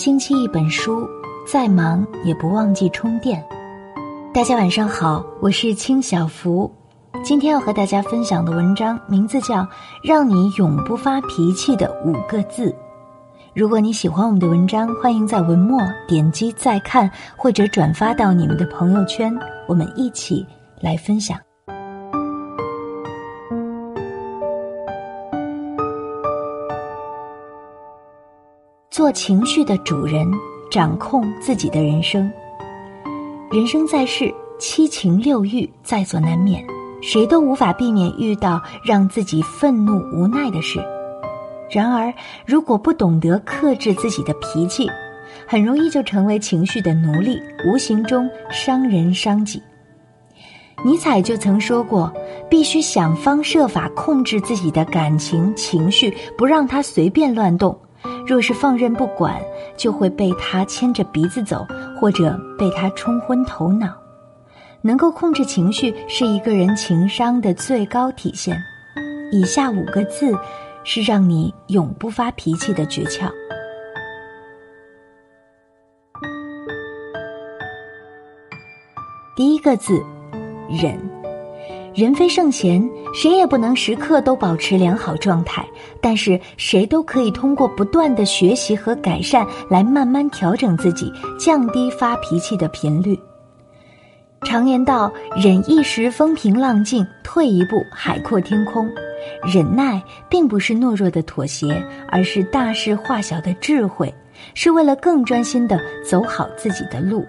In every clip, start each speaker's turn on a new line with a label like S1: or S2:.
S1: 星期一本书，再忙也不忘记充电。大家晚上好，我是清小福，今天要和大家分享的文章名字叫《让你永不发脾气的五个字》。如果你喜欢我们的文章，欢迎在文末点击再看或者转发到你们的朋友圈，我们一起来分享。做情绪的主人，掌控自己的人生。人生在世，七情六欲在所难免，谁都无法避免遇到让自己愤怒无奈的事。然而，如果不懂得克制自己的脾气，很容易就成为情绪的奴隶，无形中伤人伤己。尼采就曾说过：“必须想方设法控制自己的感情情绪，不让它随便乱动。”若是放任不管，就会被他牵着鼻子走，或者被他冲昏头脑。能够控制情绪是一个人情商的最高体现。以下五个字，是让你永不发脾气的诀窍。第一个字，忍。人非圣贤，谁也不能时刻都保持良好状态。但是，谁都可以通过不断的学习和改善，来慢慢调整自己，降低发脾气的频率。常言道：“忍一时风平浪静，退一步海阔天空。”忍耐并不是懦弱的妥协，而是大事化小的智慧，是为了更专心的走好自己的路。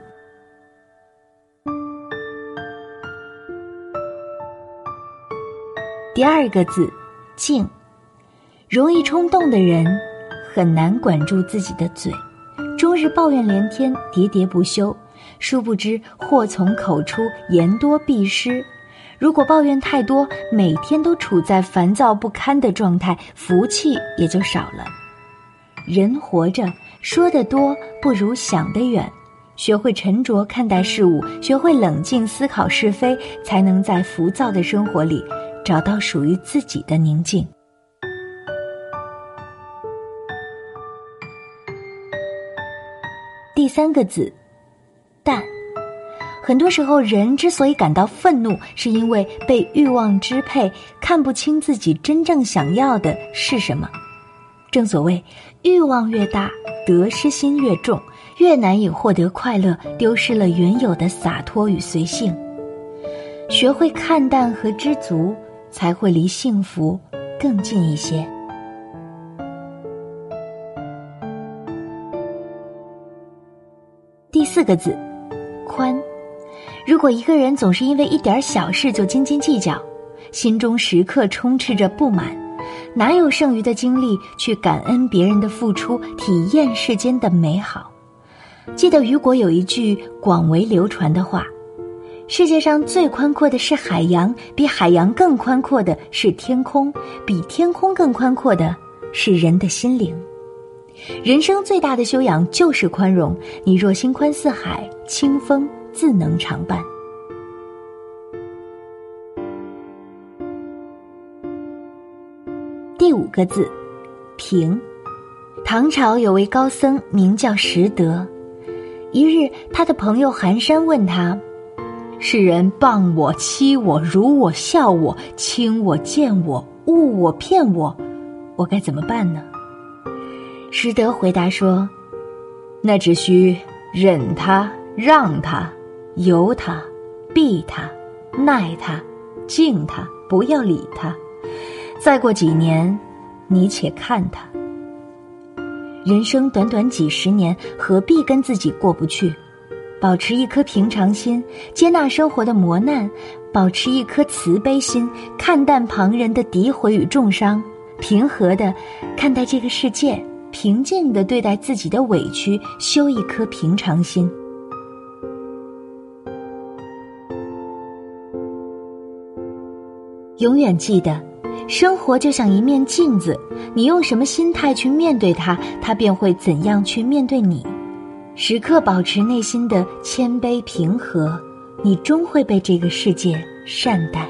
S1: 第二个字，静。容易冲动的人很难管住自己的嘴，终日抱怨连天，喋喋不休。殊不知祸从口出，言多必失。如果抱怨太多，每天都处在烦躁不堪的状态，福气也就少了。人活着，说得多不如想得远。学会沉着看待事物，学会冷静思考是非，才能在浮躁的生活里。找到属于自己的宁静。第三个字，淡。很多时候，人之所以感到愤怒，是因为被欲望支配，看不清自己真正想要的是什么。正所谓，欲望越大，得失心越重，越难以获得快乐，丢失了原有的洒脱与随性。学会看淡和知足。才会离幸福更近一些。第四个字，宽。如果一个人总是因为一点小事就斤斤计较，心中时刻充斥着不满，哪有剩余的精力去感恩别人的付出，体验世间的美好？记得雨果有一句广为流传的话。世界上最宽阔的是海洋，比海洋更宽阔的是天空，比天空更宽阔的是人的心灵。人生最大的修养就是宽容。你若心宽似海，清风自能常伴。第五个字，平。唐朝有位高僧名叫拾得，一日，他的朋友寒山问他。世人谤我、欺我、辱我、笑我、轻我、贱我、误我、骗我，我该怎么办呢？师德回答说：“那只需忍他、让他、由他、避他、耐他、敬他，不要理他。再过几年，你且看他。人生短短几十年，何必跟自己过不去？”保持一颗平常心，接纳生活的磨难；保持一颗慈悲心，看淡旁人的诋毁与重伤；平和的看待这个世界，平静的对待自己的委屈，修一颗平常心。永远记得，生活就像一面镜子，你用什么心态去面对它，它便会怎样去面对你。时刻保持内心的谦卑平和，你终会被这个世界善待。